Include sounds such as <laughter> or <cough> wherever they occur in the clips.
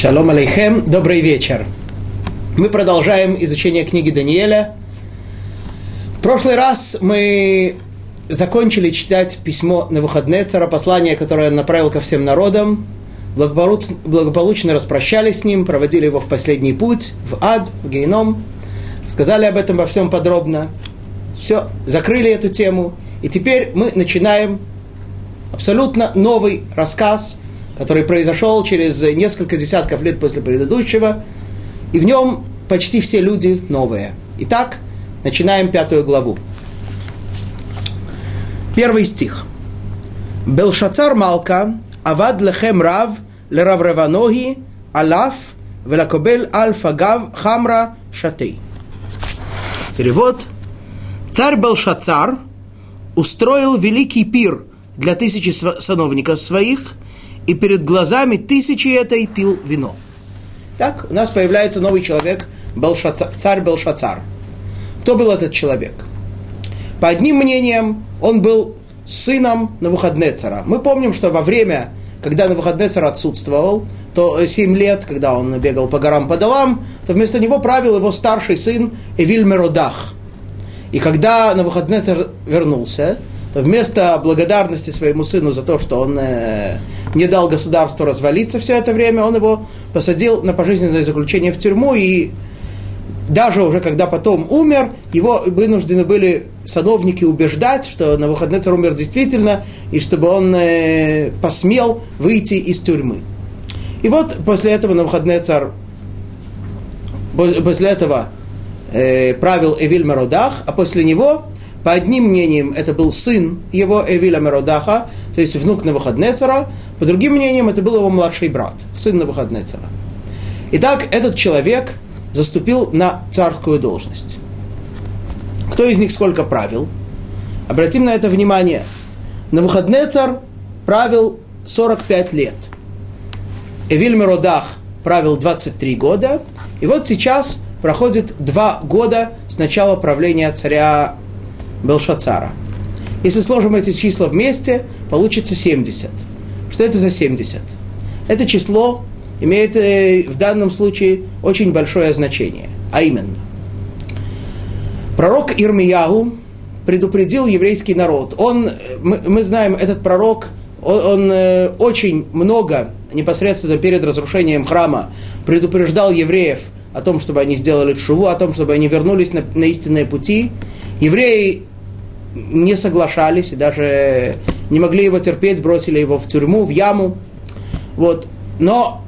Шалом алейхем, добрый вечер. Мы продолжаем изучение книги Даниэля. В прошлый раз мы закончили читать письмо на выходные цара, послание, которое он направил ко всем народам. Благополучно распрощались с ним, проводили его в последний путь, в ад, в гейном. Сказали об этом во всем подробно. Все, закрыли эту тему. И теперь мы начинаем абсолютно новый рассказ – который произошел через несколько десятков лет после предыдущего, и в нем почти все люди новые. Итак, начинаем пятую главу. Первый стих. Белшацар Малка, Авад лехем рав, лерав реваноги, алаф, велакобель альфа гав, хамра шатей. Перевод. Царь Белшацар устроил великий пир для тысячи сановников своих – и перед глазами тысячи этой пил вино. Так, у нас появляется новый человек, царь Белшацар. Кто был этот человек? По одним мнениям, он был сыном Навуходнецара. Мы помним, что во время, когда Навуходнецар отсутствовал, то 7 лет, когда он бегал по горам по долам, то вместо него правил его старший сын Эвиль Меродах. И когда Навуходнецар вернулся, вместо благодарности своему сыну за то, что он э, не дал государству развалиться все это время, он его посадил на пожизненное заключение в тюрьму, и даже уже когда потом умер, его вынуждены были садовники убеждать, что на выходный царь умер действительно, и чтобы он э, посмел выйти из тюрьмы. И вот после этого на выходный царь, после этого э, правил Эвиль Мародах, а после него по одним мнениям, это был сын его Эвиля Меродаха, то есть внук Навуходнецера. По другим мнениям, это был его младший брат, сын Навуходнецера. Итак, этот человек заступил на царскую должность. Кто из них сколько правил? Обратим на это внимание. Навуходнецер правил 45 лет. Эвиль Меродах правил 23 года. И вот сейчас проходит два года с начала правления царя Белшацара. Если сложим эти числа вместе, получится 70. Что это за 70? Это число имеет э, в данном случае очень большое значение. А именно, пророк Ирмиягу предупредил еврейский народ. Он, э, мы, мы знаем, этот пророк, он, он э, очень много непосредственно перед разрушением храма предупреждал евреев о том, чтобы они сделали шуву, о том, чтобы они вернулись на, на истинные пути. Евреи не соглашались и даже не могли его терпеть, бросили его в тюрьму, в яму. Вот. Но,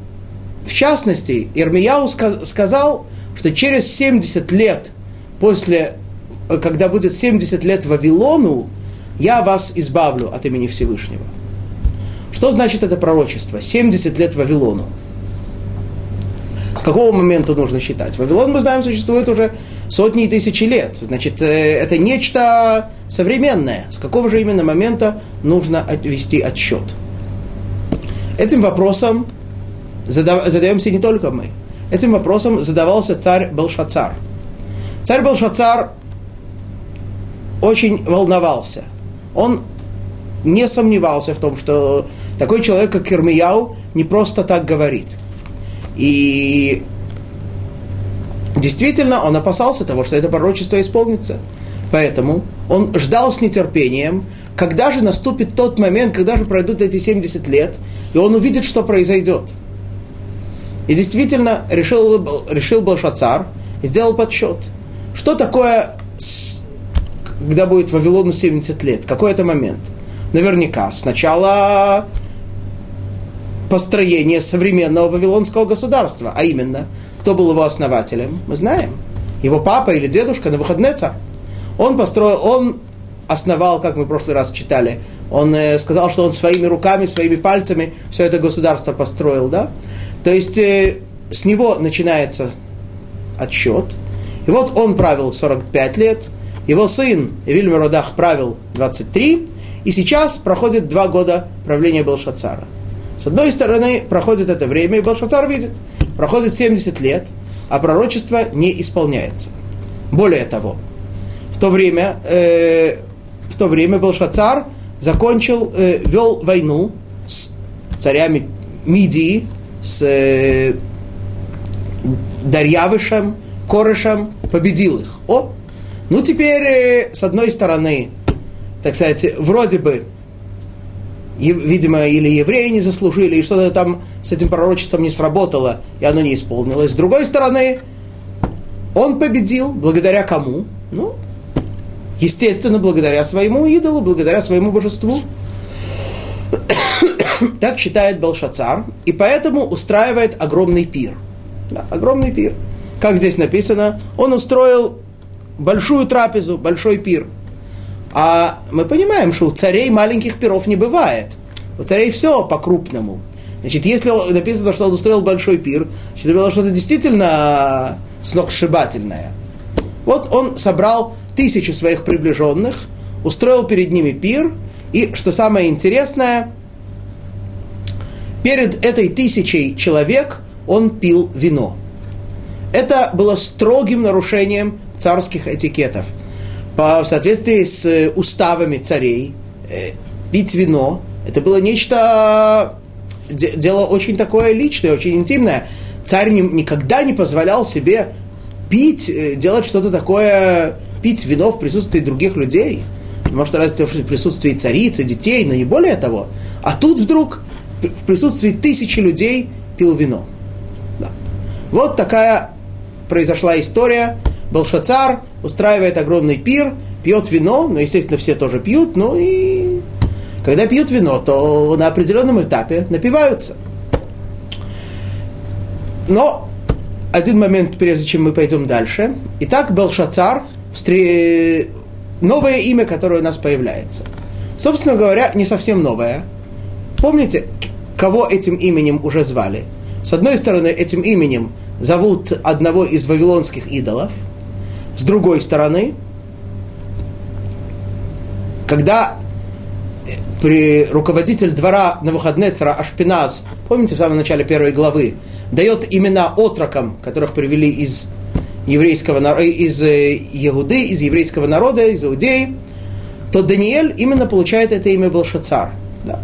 в частности, Ирмияу сказал, что через 70 лет после, когда будет 70 лет Вавилону, я вас избавлю от имени Всевышнего. Что значит это пророчество? 70 лет Вавилону. С какого момента нужно считать? Вавилон, мы знаем, существует уже сотни и тысячи лет. Значит, э, это нечто современное. С какого же именно момента нужно вести отсчет? Этим вопросом задаемся не только мы. Этим вопросом задавался царь Белшацар. Царь Белшацар очень волновался. Он не сомневался в том, что такой человек, как Ирмияу, не просто так говорит – и действительно он опасался того, что это пророчество исполнится. Поэтому он ждал с нетерпением, когда же наступит тот момент, когда же пройдут эти 70 лет, и он увидит, что произойдет. И действительно решил, решил Балшацар и сделал подсчет. Что такое, когда будет Вавилону 70 лет? Какой это момент? Наверняка сначала построения современного вавилонского государства. А именно, кто был его основателем, мы знаем. Его папа или дедушка на выходные царь. Он построил, он основал, как мы в прошлый раз читали, он э, сказал, что он своими руками, своими пальцами все это государство построил, да? То есть э, с него начинается отсчет. И вот он правил 45 лет, его сын Вильмеродах правил 23, и сейчас проходит два года правления Белшацара. С одной стороны, проходит это время, и Белшацар видит, проходит 70 лет, а пророчество не исполняется. Более того, в то время, э, в то время Белшацар закончил, э, вел войну с царями Мидии, с э, Дарьявышем, Корешем, победил их. О, ну теперь, э, с одной стороны, так сказать, вроде бы, видимо, или евреи не заслужили, и что-то там с этим пророчеством не сработало, и оно не исполнилось. С другой стороны, он победил благодаря кому? Ну, естественно, благодаря своему идолу, благодаря своему божеству. <coughs> так считает Белшацар, и поэтому устраивает огромный пир. Да, огромный пир. Как здесь написано, он устроил большую трапезу, большой пир. А мы понимаем, что у царей маленьких пиров не бывает. У царей все по-крупному. Значит, если написано, что он устроил большой пир, значит, это было что-то действительно сногсшибательное. Вот он собрал тысячи своих приближенных, устроил перед ними пир, и, что самое интересное, перед этой тысячей человек он пил вино. Это было строгим нарушением царских этикетов. По, в соответствии с уставами царей, э, пить вино, это было нечто, дело очень такое личное, очень интимное. Царь не, никогда не позволял себе пить, э, делать что-то такое, пить вино в присутствии других людей. Может, разве в присутствии царицы, детей, но не более того. А тут вдруг в присутствии тысячи людей пил вино. Да. Вот такая произошла история. Белшацар устраивает огромный пир, пьет вино, ну, естественно, все тоже пьют, ну и когда пьют вино, то на определенном этапе напиваются. Но один момент, прежде чем мы пойдем дальше. Итак, Белшацар, новое имя, которое у нас появляется. Собственно говоря, не совсем новое. Помните, кого этим именем уже звали? С одной стороны, этим именем зовут одного из вавилонских идолов. С другой стороны, когда э, при руководитель двора на выходные цара Ашпиназ, помните в самом начале первой главы, дает имена отрокам, которых привели из еврейского народа, из Иуды, из еврейского народа, из Иудеи, то Даниэль именно получает это имя Белшацар. Да.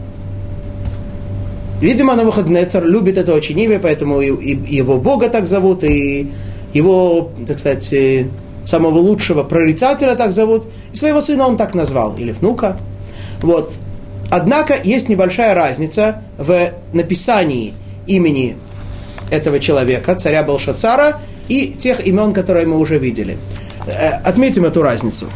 Видимо, на выходные царь любит это очень имя, поэтому и, и его Бога так зовут, и его, так сказать, э, самого лучшего прорицателя так зовут, и своего сына он так назвал, или внука. Вот. Однако есть небольшая разница в написании имени этого человека, царя Балшацара, и тех имен, которые мы уже видели. Э, отметим эту разницу.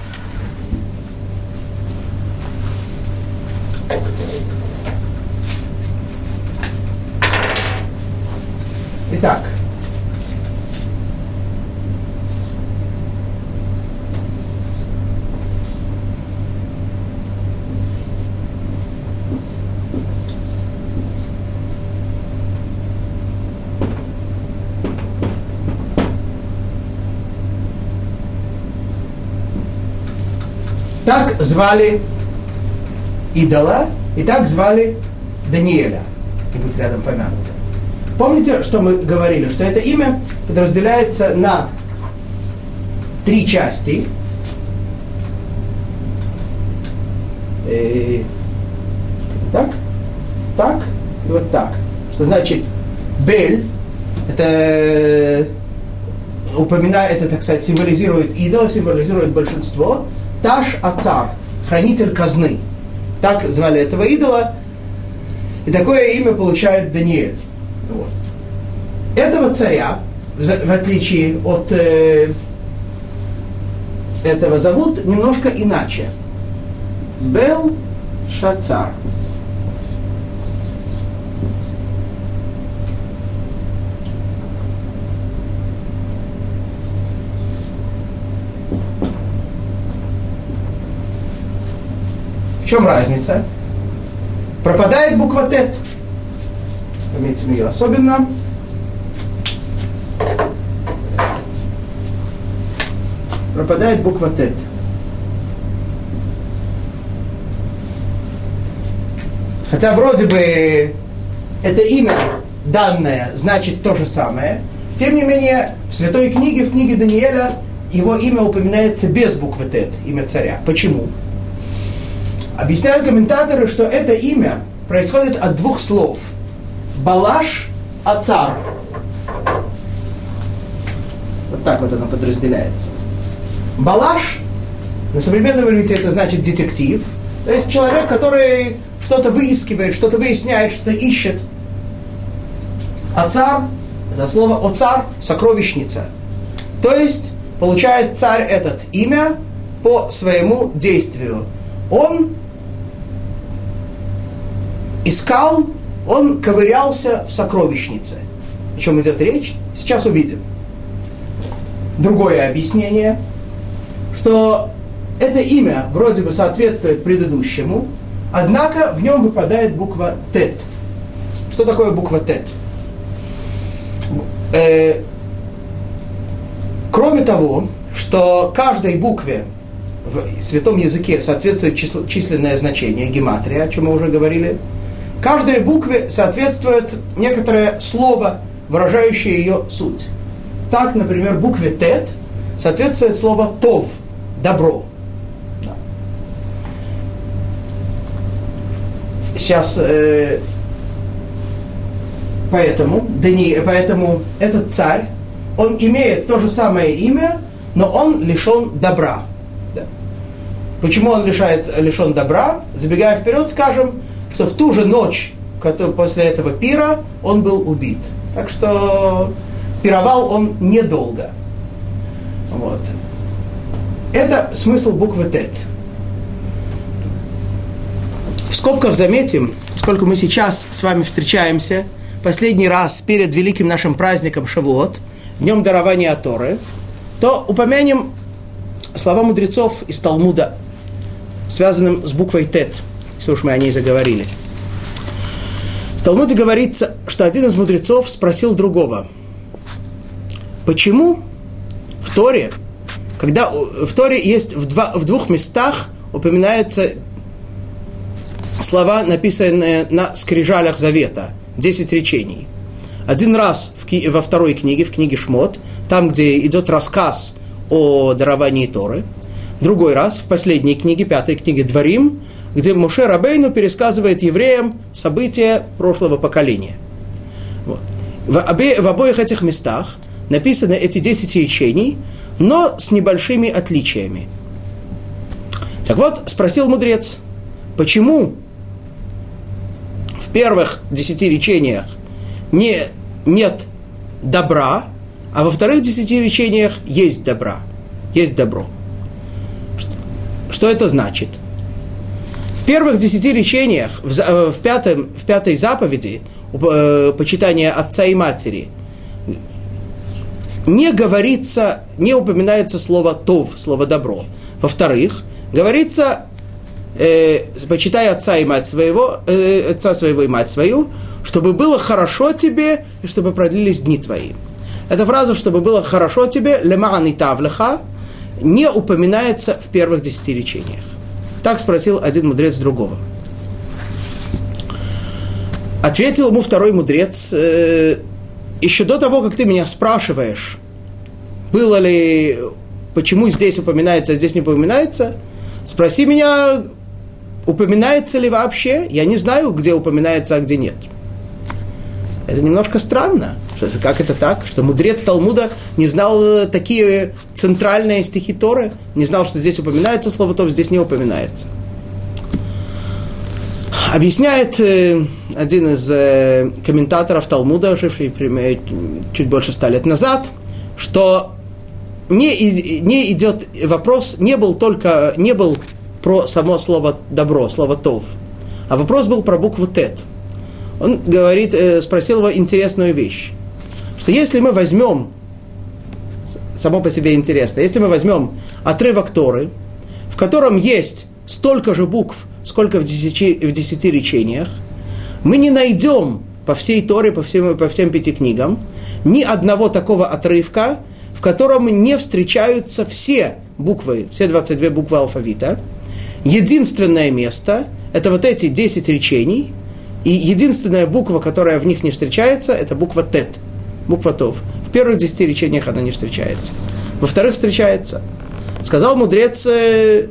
Звали идола, и так звали Даниэля, и быть рядом помянуто. Помните, что мы говорили, что это имя подразделяется на три части. И, так, так и вот так. Что значит Бель, это упоминает, это, так сказать, символизирует идол, символизирует большинство. Таш Ацар, хранитель казны. Так звали этого идола. И такое имя получает Даниэль. Вот. Этого царя, в отличие от э, этого, зовут немножко иначе. Бел Шацар. Чем разница? Пропадает буква Т. Пометим ее особенно. Пропадает буква Т. Хотя вроде бы это имя данное значит то же самое, тем не менее в Святой книге, в книге Даниэля, его имя упоминается без буквы Т, имя царя. Почему? Объясняют комментаторы, что это имя происходит от двух слов. Балаш Ацар. Вот так вот оно подразделяется. Балаш, на современном иврите это значит детектив. То есть человек, который что-то выискивает, что-то выясняет, что-то ищет. Ацар, это слово оцар, сокровищница. То есть получает царь этот имя по своему действию. Он искал, он ковырялся в сокровищнице. О чем идет речь? Сейчас увидим. Другое объяснение, что это имя вроде бы соответствует предыдущему, однако в нем выпадает буква Тет. Что такое буква Тет? Э, кроме того, что каждой букве в святом языке соответствует число, численное значение, гематрия, о чем мы уже говорили, каждой букве соответствует некоторое слово, выражающее ее суть. Так, например, букве Тет соответствует слово Тов, добро. Сейчас э, поэтому, Дани, поэтому этот царь, он имеет то же самое имя, но он лишен добра. Да. Почему он лишается, лишен добра? Забегая вперед, скажем, что в ту же ночь, после этого пира, он был убит. Так что пировал он недолго. Вот. Это смысл буквы Тет. В скобках заметим, сколько мы сейчас с вами встречаемся, последний раз перед великим нашим праздником Шавуот, днем дарования Торы, то упомянем слова мудрецов из Талмуда, связанным с буквой Тет, если уж мы о ней заговорили. В Талмуде говорится, что один из мудрецов спросил другого, почему в Торе, когда в Торе есть в, два, в двух местах упоминаются слова, написанные на скрижалях Завета, 10 речений. Один раз в, во второй книге, в книге Шмот, там, где идет рассказ о даровании Торы. Другой раз в последней книге, пятой книге Дворим, где Муше Рабейну пересказывает евреям события прошлого поколения. Вот. В, обе, в обоих этих местах написаны эти 10 речений, но с небольшими отличиями. Так вот, спросил мудрец, почему в первых десяти речениях не, нет добра, а во вторых десяти речениях есть добра, есть добро. Что это значит? В первых десяти речениях, в, э, в, пятом, в пятой заповеди, э, почитания отца и матери, не говорится, не упоминается слово «тов», слово «добро». Во-вторых, говорится, э, почитай отца и мать своего, э, отца своего и мать свою, чтобы было хорошо тебе и чтобы продлились дни твои. Эта фраза, чтобы было хорошо тебе, леман и тавлеха, не упоминается в первых десяти речениях. Так спросил один мудрец другого. Ответил ему второй мудрец, э, еще до того, как ты меня спрашиваешь, было ли, почему здесь упоминается, а здесь не упоминается, спроси меня, упоминается ли вообще, я не знаю, где упоминается, а где нет. Это немножко странно. Как это так? Что мудрец Талмуда не знал э, такие центральные стихи Торы, не знал, что здесь упоминается слово Тов, здесь не упоминается. Объясняет э, один из э, комментаторов Талмуда, живший чуть больше ста лет назад, что не, не идет вопрос, не был только, не был про само слово добро, слово тов, а вопрос был про букву тет. Он говорит, спросил его интересную вещь, что если мы возьмем, само по себе интересно, если мы возьмем отрывок Торы, в котором есть столько же букв, сколько в десяти, в десяти речениях, мы не найдем по всей Торе, по всем, по всем пяти книгам, ни одного такого отрывка, в котором не встречаются все буквы, все 22 буквы алфавита. Единственное место – это вот эти 10 речений, и единственная буква, которая в них не встречается, это буква Тет, буква Тов. В первых 10 речениях она не встречается. Во вторых встречается. Сказал мудрец э,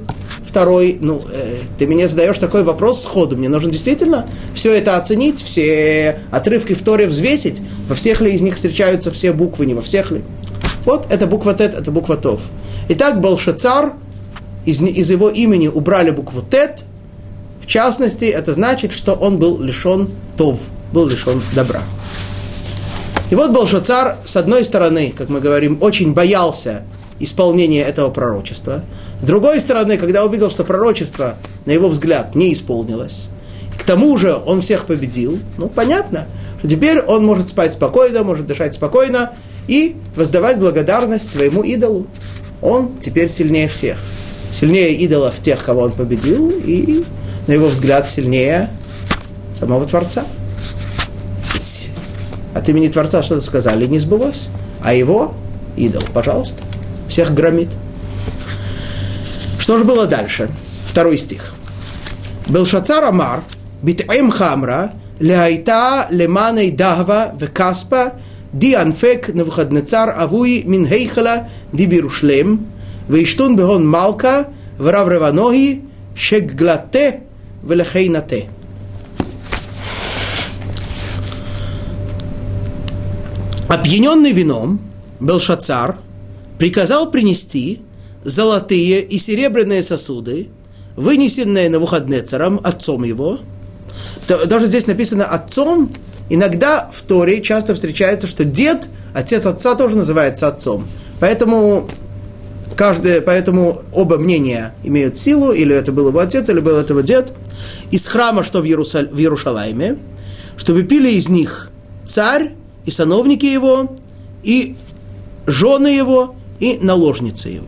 второй, ну, э, ты мне задаешь такой вопрос сходу, мне нужно действительно все это оценить, все отрывки в Торе взвесить, во всех ли из них встречаются все буквы, не во всех ли. Вот это буква Тет, это буква Тов. Итак, Балшацар, из, из его имени убрали букву Тет, в частности, это значит, что он был лишен Тов, был лишен добра. И вот Балшацар, с одной стороны, как мы говорим, очень боялся исполнения этого пророчества. С другой стороны, когда увидел, что пророчество, на его взгляд, не исполнилось, к тому же он всех победил, ну, понятно, что теперь он может спать спокойно, может дышать спокойно и воздавать благодарность своему идолу. Он теперь сильнее всех. Сильнее идолов тех, кого он победил, и, на его взгляд, сильнее самого Творца. Ведь от имени Творца что-то сказали, не сбылось. А его идол, пожалуйста, всех громит. Что же было дальше? Второй стих. Был шацар Амар, битаим хамра, ляйта леманей дагва векаспа, ди анфек навхаднецар авуи минхейхала ди бирушлем, вейштун бегон малка, врав реванохи, шегглате, велехейнате. Опьяненный вином, Белшацар – приказал принести золотые и серебряные сосуды, вынесенные на выходные царам отцом его. Даже здесь написано отцом. Иногда в Торе часто встречается, что дед, отец отца тоже называется отцом. Поэтому каждое, поэтому оба мнения имеют силу, или это был его отец, или был это его дед. Из храма, что в, Иерусаль, в Иерушалайме, чтобы пили из них царь и сановники его, и жены его, и наложница его.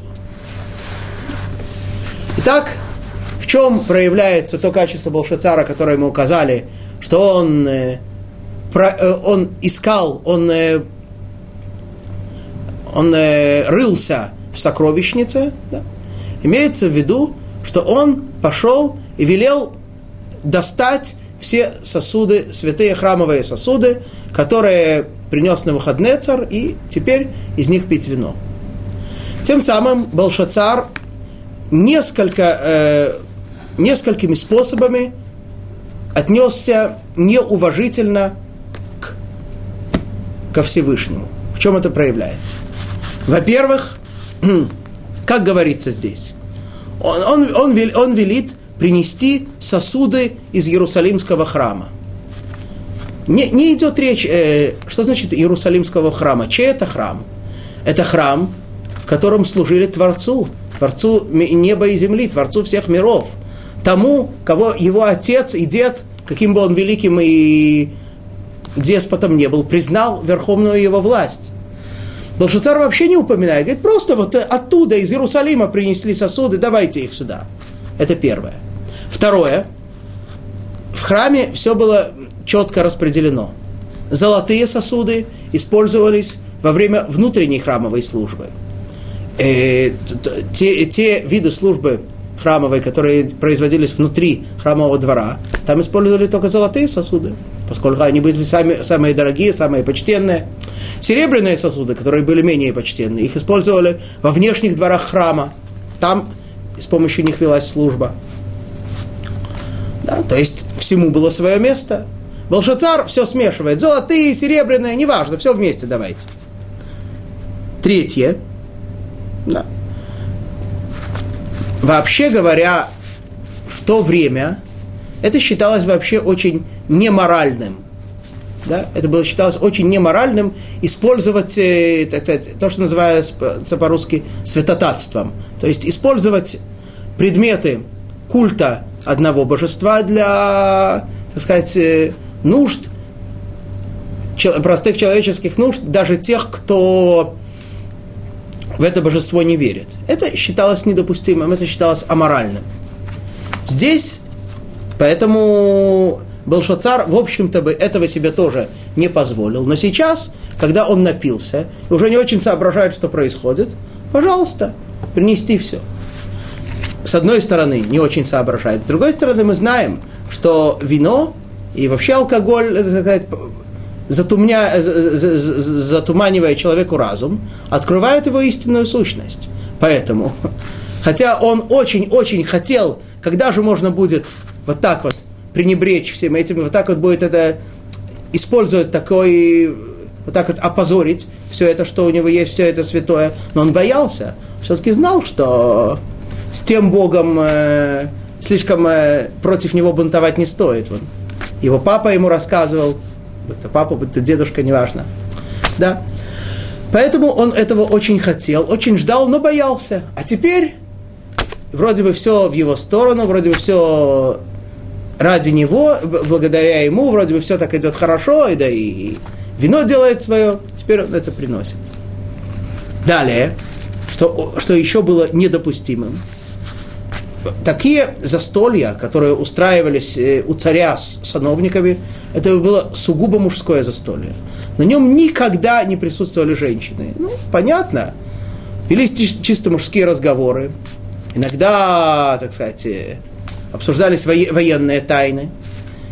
Итак, в чем проявляется то качество Болшацара, которое мы указали, что он, э, э, он искал, он, э, он рылся в сокровищнице, да? имеется в виду, что он пошел и велел достать все сосуды, святые храмовые сосуды, которые принес на выходные царь, и теперь из них пить вино. Тем самым Балшацар несколько, э, несколькими способами отнесся неуважительно к, ко Всевышнему. В чем это проявляется? Во-первых, <clears throat> как говорится здесь, он, он, он, он велит принести сосуды из Иерусалимского храма. Не, не идет речь, э, что значит Иерусалимского храма? Чей это храм? Это храм, в котором служили Творцу, Творцу неба и земли, Творцу всех миров, тому, кого его отец и дед, каким бы он великим и деспотом не был, признал верховную его власть. Белшицар вообще не упоминает, говорит, просто вот оттуда, из Иерусалима принесли сосуды, давайте их сюда. Это первое. Второе, в храме все было четко распределено. Золотые сосуды использовались во время внутренней храмовой службы – э, те, те виды службы храмовой, которые производились внутри храмового двора, там использовали только золотые сосуды, поскольку они были сами, самые дорогие, самые почтенные. Серебряные сосуды, которые были менее почтенные, их использовали во внешних дворах храма. Там с помощью них велась служба. Да, то есть всему было свое место. Волшацар все смешивает. Золотые, серебряные, неважно, все вместе давайте. Третье – да. Вообще говоря, в то время это считалось вообще очень неморальным. Да? Это было считалось очень неморальным использовать, э, так сказать, то, что называется по-русски святотатством. То есть использовать предметы культа одного божества для, так сказать, э, нужд, простых человеческих нужд, даже тех, кто в это божество не верит. Это считалось недопустимым, это считалось аморальным. Здесь, поэтому Белшацар, в общем-то, бы этого себе тоже не позволил. Но сейчас, когда он напился, уже не очень соображает, что происходит, пожалуйста, принести все. С одной стороны, не очень соображает. С другой стороны, мы знаем, что вино и вообще алкоголь, это, сказать, затумня, затуманивая человеку разум, открывает его истинную сущность. Поэтому, <laughs> хотя он очень-очень хотел, когда же можно будет вот так вот пренебречь всем этим, вот так вот будет это использовать такой, вот так вот опозорить все это, что у него есть, все это святое. Но он боялся, все-таки знал, что с тем Богом э, слишком э, против него бунтовать не стоит. Вот. Его папа ему рассказывал, это папа, это дедушка, неважно. Да. Поэтому он этого очень хотел, очень ждал, но боялся. А теперь вроде бы все в его сторону, вроде бы все ради него, благодаря ему, вроде бы все так идет хорошо, и да и вино делает свое, теперь он это приносит. Далее, что, что еще было недопустимым. Такие застолья, которые устраивались э, у царя с сановниками, это было сугубо мужское застолье. На нем никогда не присутствовали женщины. Ну, понятно. Велись чисто мужские разговоры. Иногда, так сказать, э, обсуждались военные тайны.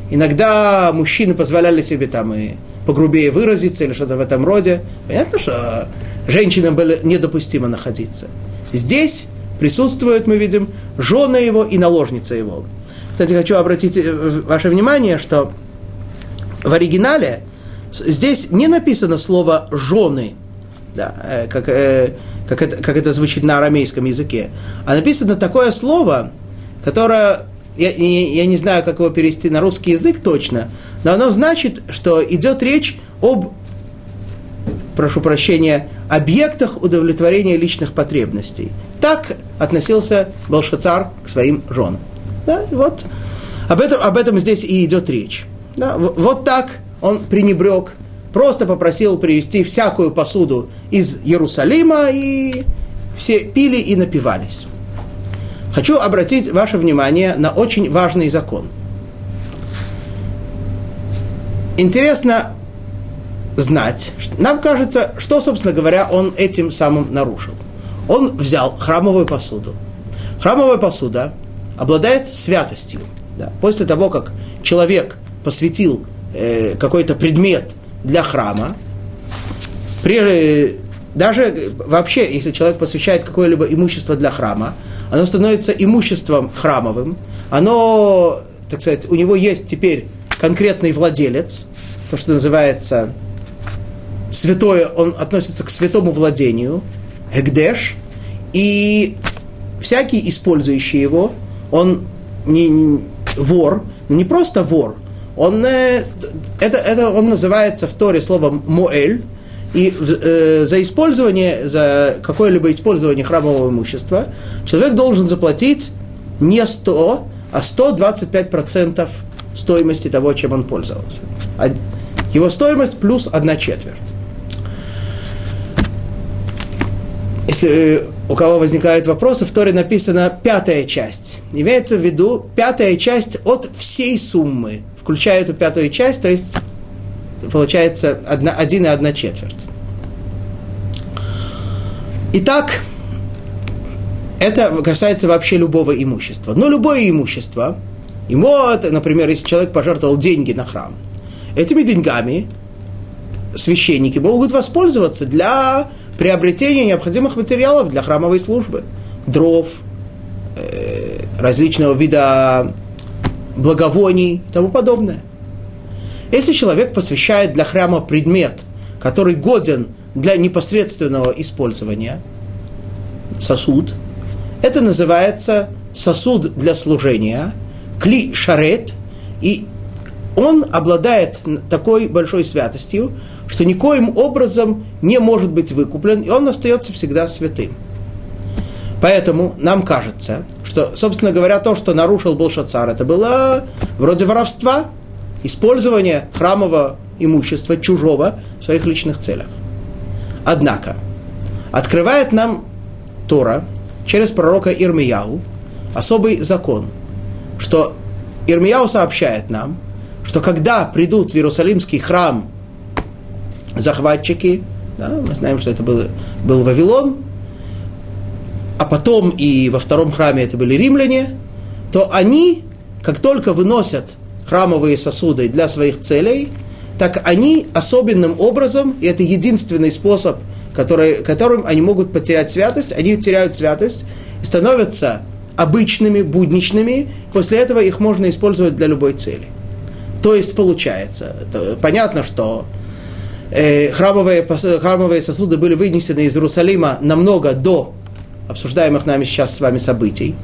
Иногда мужчины позволяли себе там и погрубее выразиться или что-то в этом роде. Понятно, что женщинам было недопустимо находиться. Здесь присутствуют, мы видим, жены его и наложница его. Кстати, хочу обратить э, ваше внимание, что в оригинале здесь не написано слово «жены», да, э, как, как, это, как это звучит на арамейском языке, а написано такое слово, которое я, я не знаю, как его перевести на русский язык точно, но оно значит, что идет речь об, прошу прощения, объектах удовлетворения личных потребностей. Так относился Балшацар к своим женам. Да, вот об этом, об этом здесь и идет речь. Да, вот так он пренебрег, просто попросил привезти всякую посуду из Иерусалима, и все пили и напивались. Хочу обратить ваше внимание на очень важный закон. Интересно знать, нам кажется, что, собственно говоря, он этим самым нарушил. Он взял храмовую посуду. Храмовая посуда обладает святостью. Да. После того, как человек посвятил э, какой-то предмет для храма, при, даже вообще, если человек посвящает какое-либо имущество для храма, оно становится имуществом храмовым, оно, так сказать, у него есть теперь конкретный владелец, то, что называется святое, он относится к святому владению, Эгдеш, и всякий использующий его, он не, не вор, но не просто вор, он, э, это, это он называется в Торе словом «моэль», и э, за использование, за какое-либо использование храмового имущества человек должен заплатить не 100, а 125% стоимости того, чем он пользовался. Его стоимость плюс одна четверть. Если э, у кого возникают вопросы, в Торе написана пятая часть. Имеется в виду пятая часть от всей суммы, включая эту пятую часть, то есть получается одна, один и одна четверть. Итак, это касается вообще любого имущества. Но любое имущество, ему, например, если человек пожертвовал деньги на храм, этими деньгами священники могут воспользоваться для приобретения необходимых материалов для храмовой службы. Дров, э, различного вида благовоний и тому подобное. Если человек посвящает для храма предмет, который годен для непосредственного использования, сосуд, это называется сосуд для служения, кли шарет, и он обладает такой большой святостью, что никоим образом не может быть выкуплен, и он остается всегда святым. Поэтому нам кажется, что, собственно говоря, то, что нарушил Белшацар, это было вроде воровства, использование храмового имущества чужого в своих личных целях. Однако, открывает нам Тора через пророка Ирмияу особый закон, что Ирмияу сообщает нам, что когда придут в Иерусалимский храм захватчики, да, мы знаем, что это был, был Вавилон, а потом и во втором храме это были римляне, то они, как только выносят храмовые сосуды для своих целей, так они особенным образом, и это единственный способ которые, которым они могут потерять святость, они теряют святость и становятся обычными, будничными, после этого их можно использовать для любой цели. То есть получается, понятно, что э, храмовые, храмовые сосуды были вынесены из Иерусалима намного до обсуждаемых нами сейчас с вами событий.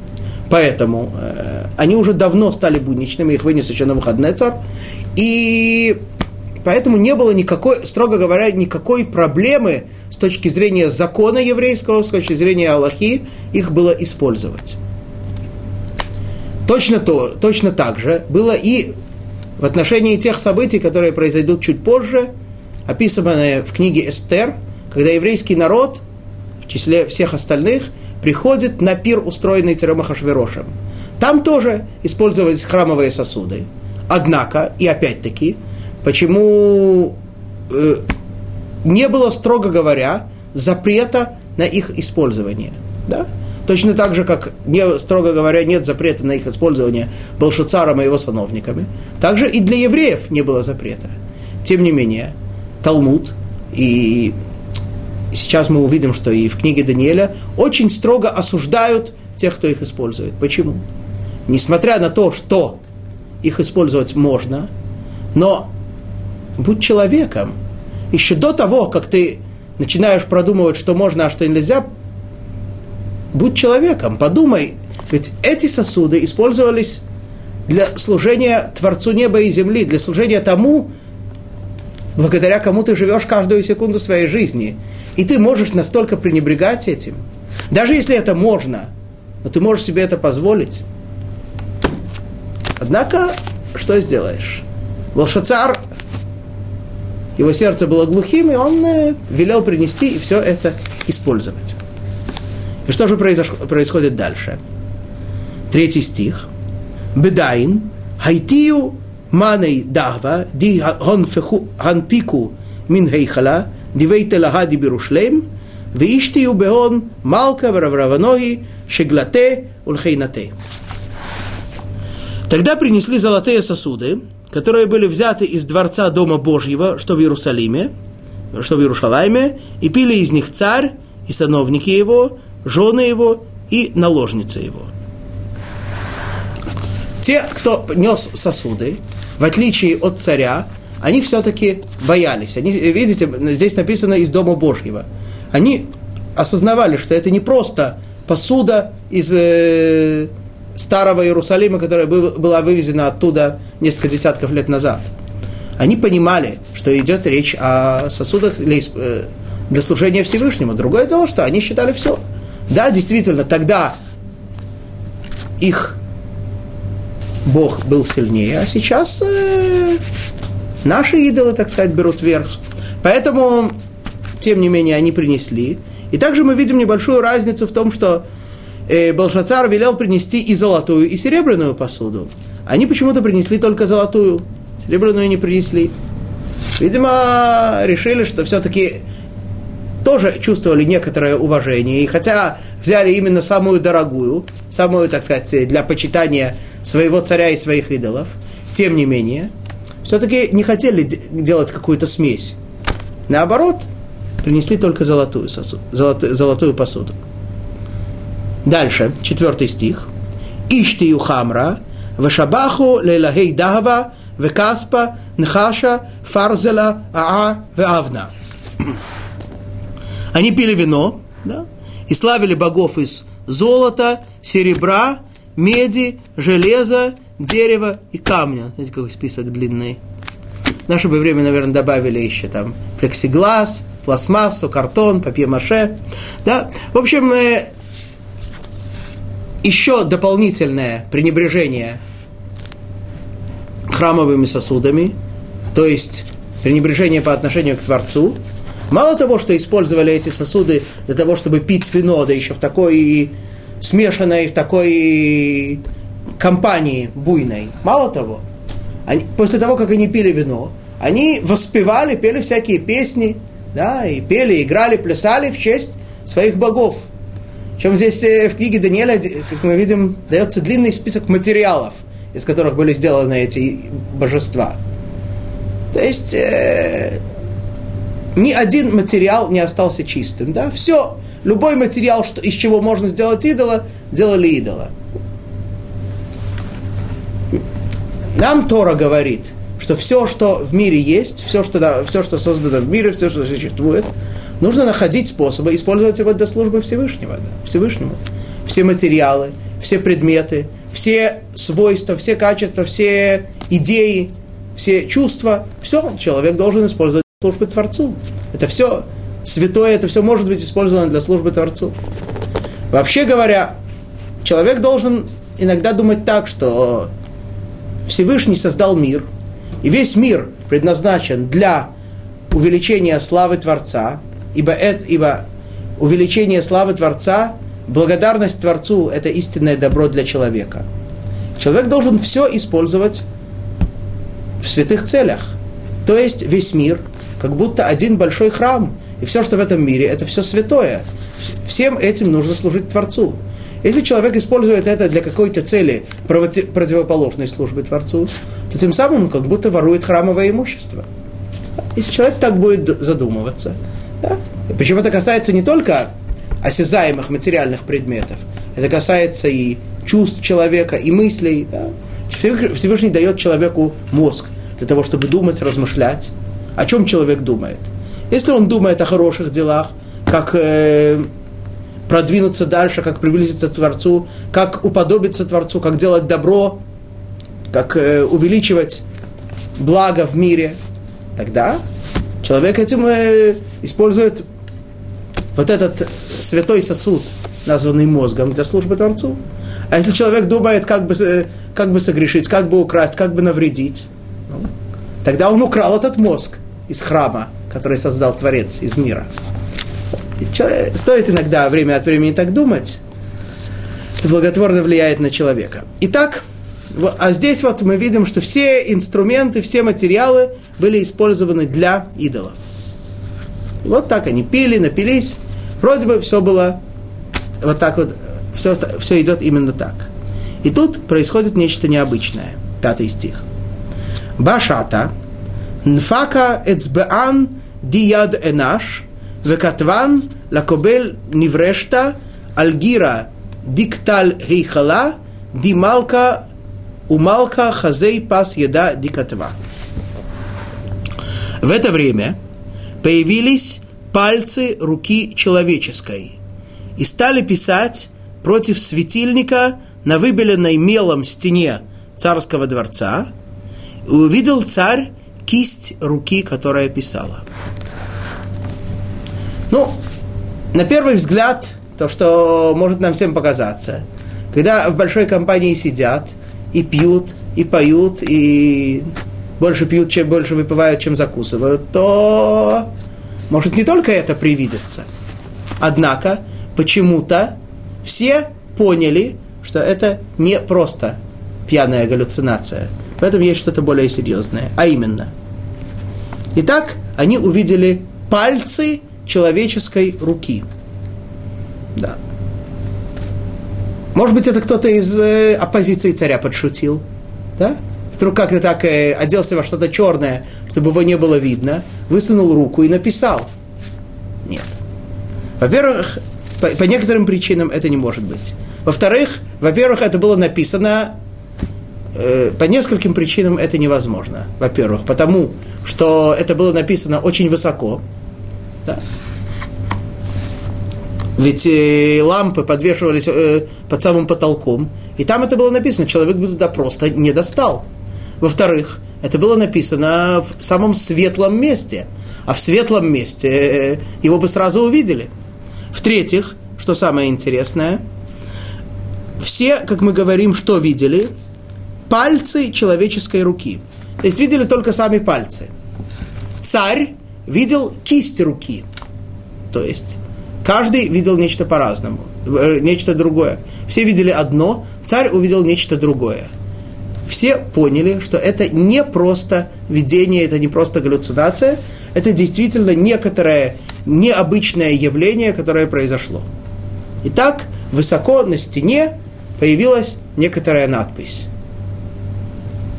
Поэтому э, они уже давно стали будничными, их вынес еще на выходный царь. И поэтому не было никакой, строго говоря, никакой проблемы с точки зрения закона еврейского, с точки зрения Аллахи, их было использовать. Точно, то, точно так же было и в отношении тех событий, которые произойдут чуть позже, описанные в книге Эстер, когда еврейский народ, в числе всех остальных, приходит на пир, устроенный Теремахашверошем. Там тоже использовались храмовые сосуды. Однако, и опять-таки, почему э, не было, строго говоря, запрета на их использование. Да? Точно так же, как, не, строго говоря, нет запрета на их использование Белшицаром и его сановниками, также и для евреев не было запрета. Тем не менее, Талмуд и сейчас мы увидим, что и в книге Даниэля очень строго осуждают тех, кто их использует. Почему? Несмотря на то, что их использовать можно, но будь человеком. Еще до того, как ты начинаешь продумывать, что можно, а что нельзя, будь человеком, подумай, ведь эти сосуды использовались для служения Творцу неба и земли, для служения тому, благодаря кому ты живешь каждую секунду своей жизни. И ты можешь настолько пренебрегать этим. Даже если это можно, но ты можешь себе это позволить. Однако, что сделаешь? Волшацар, его сердце было глухим, и он э, велел принести и все это использовать. И что же происходит дальше? Третий стих. Бедайн, хайтию маней дахва, ди ханпику мин хейхала, дивей телага ди бирушлем, ואישתיו בהון מלכה ורברבנוהי шеглате ульхейнате. Тогда принесли золотые сосуды, которые были взяты из дворца Дома Божьего, что в Иерусалиме, что в Иерушалайме, и пили из них царь и сановники его, жены его и наложницы его. Те, кто нес сосуды, в отличие от царя, они все-таки боялись. Они, видите, здесь написано из Дома Божьего. Они осознавали, что это не просто посуда из э, старого Иерусалима, которая была вывезена оттуда несколько десятков лет назад. Они понимали, что идет речь о сосудах для, э, для служения Всевышнему. Другое дело, что они считали все – да, действительно, тогда их Бог был сильнее, а сейчас э, наши идолы, так сказать, берут верх. Поэтому, тем не менее, они принесли. И также мы видим небольшую разницу в том, что э, Балшацар велел принести и золотую, и серебряную посуду. Они почему-то принесли только золотую, серебряную не принесли. Видимо, решили, что все-таки тоже чувствовали некоторое уважение. И хотя взяли именно самую дорогую, самую, так сказать, для почитания своего царя и своих идолов, тем не менее, все-таки не хотели делать какую-то смесь. Наоборот, принесли только золотую, сосуд, золотую, золотую посуду. Дальше, четвертый стих. Иштию хамра, вешабаху лелахей дахава, векаспа, нхаша, фарзела, аа, веавна. Они пили вино, да, и славили богов из золота, серебра, меди, железа, дерева и камня. Знаете, какой список длинный. В наше бы время, наверное, добавили еще там плексиглаз, пластмассу, картон, папье-маше. Да? В общем, э, еще дополнительное пренебрежение храмовыми сосудами, то есть пренебрежение по отношению к Творцу – Мало того, что использовали эти сосуды для того, чтобы пить вино, да еще в такой смешанной, в такой компании буйной. Мало того, они, после того, как они пили вино, они воспевали, пели всякие песни, да, и пели, играли, плясали в честь своих богов. Чем здесь э, в книге Даниэля, как мы видим, дается длинный список материалов, из которых были сделаны эти божества. То есть э, ни один материал не остался чистым. Да? Все, любой материал, что, из чего можно сделать идола, делали идола. Нам Тора говорит, что все, что в мире есть, все, что, да, все, что создано в мире, все, что существует, нужно находить способы использовать его для службы Всевышнего, да, Всевышнему. Все материалы, все предметы, все свойства, все качества, все идеи, все чувства, все человек должен использовать службы Творцу. Это все святое, это все может быть использовано для службы Творцу. Вообще говоря, человек должен иногда думать так, что Всевышний создал мир, и весь мир предназначен для увеличения славы Творца, ибо, это, ибо увеличение славы Творца, благодарность Творцу – это истинное добро для человека. Человек должен все использовать в святых целях. То есть весь мир, как будто один большой храм. И все, что в этом мире, это все святое. Всем этим нужно служить Творцу. Если человек использует это для какой-то цели противоположной службы Творцу, то тем самым он как будто ворует храмовое имущество. Если человек так будет задумываться, да? причем это касается не только осязаемых материальных предметов, это касается и чувств человека, и мыслей. Да? Всевышний дает человеку мозг для того, чтобы думать, размышлять. О чем человек думает? Если он думает о хороших делах, как э, продвинуться дальше, как приблизиться к Творцу, как уподобиться Творцу, как делать добро, как э, увеличивать благо в мире, тогда человек этим э, использует вот этот святой сосуд, названный мозгом, для службы Творцу. А если человек думает, как бы, э, как бы согрешить, как бы украсть, как бы навредить, ну, тогда он украл этот мозг из храма, который создал Творец из мира. Стоит иногда время от времени так думать. Это благотворно влияет на человека. Итак, а здесь вот мы видим, что все инструменты, все материалы были использованы для идолов. Вот так они пили, напились. Вроде бы все было вот так вот, все, все идет именно так. И тут происходит нечто необычное. Пятый стих. Башата, Нфака эцбеан дияд энаш, векатван лакобель неврешта, альгира дикталь хейхала, дималка умалка хазей пас еда дикатва. В это время появились пальцы руки человеческой и стали писать против светильника на выбеленной мелом стене царского дворца. И увидел царь кисть руки, которая писала. Ну, на первый взгляд, то, что может нам всем показаться, когда в большой компании сидят и пьют, и поют, и больше пьют, чем больше выпивают, чем закусывают, то может не только это привидеться. Однако почему-то все поняли, что это не просто пьяная галлюцинация. В этом есть что-то более серьезное. А именно. Итак, они увидели пальцы человеческой руки. Да. Может быть, это кто-то из э, оппозиции царя подшутил, да? Вдруг как-то так э, оделся во что-то черное, чтобы его не было видно, высунул руку и написал. Нет. Во-первых, по, по некоторым причинам это не может быть. Во-вторых, во-первых, это было написано по нескольким причинам это невозможно. Во-первых, потому что это было написано очень высоко. Да? Ведь э, лампы подвешивались э, под самым потолком, и там это было написано, человек бы туда просто не достал. Во-вторых, это было написано в самом светлом месте, а в светлом месте э, его бы сразу увидели. В-третьих, что самое интересное, все, как мы говорим, что видели? Пальцы человеческой руки. То есть видели только сами пальцы. Царь видел кисть руки. То есть Каждый видел нечто по-разному, э, нечто другое. Все видели одно, царь увидел нечто другое. Все поняли, что это не просто видение, это не просто галлюцинация, это действительно некоторое необычное явление, которое произошло. Итак, высоко на стене появилась некоторая надпись.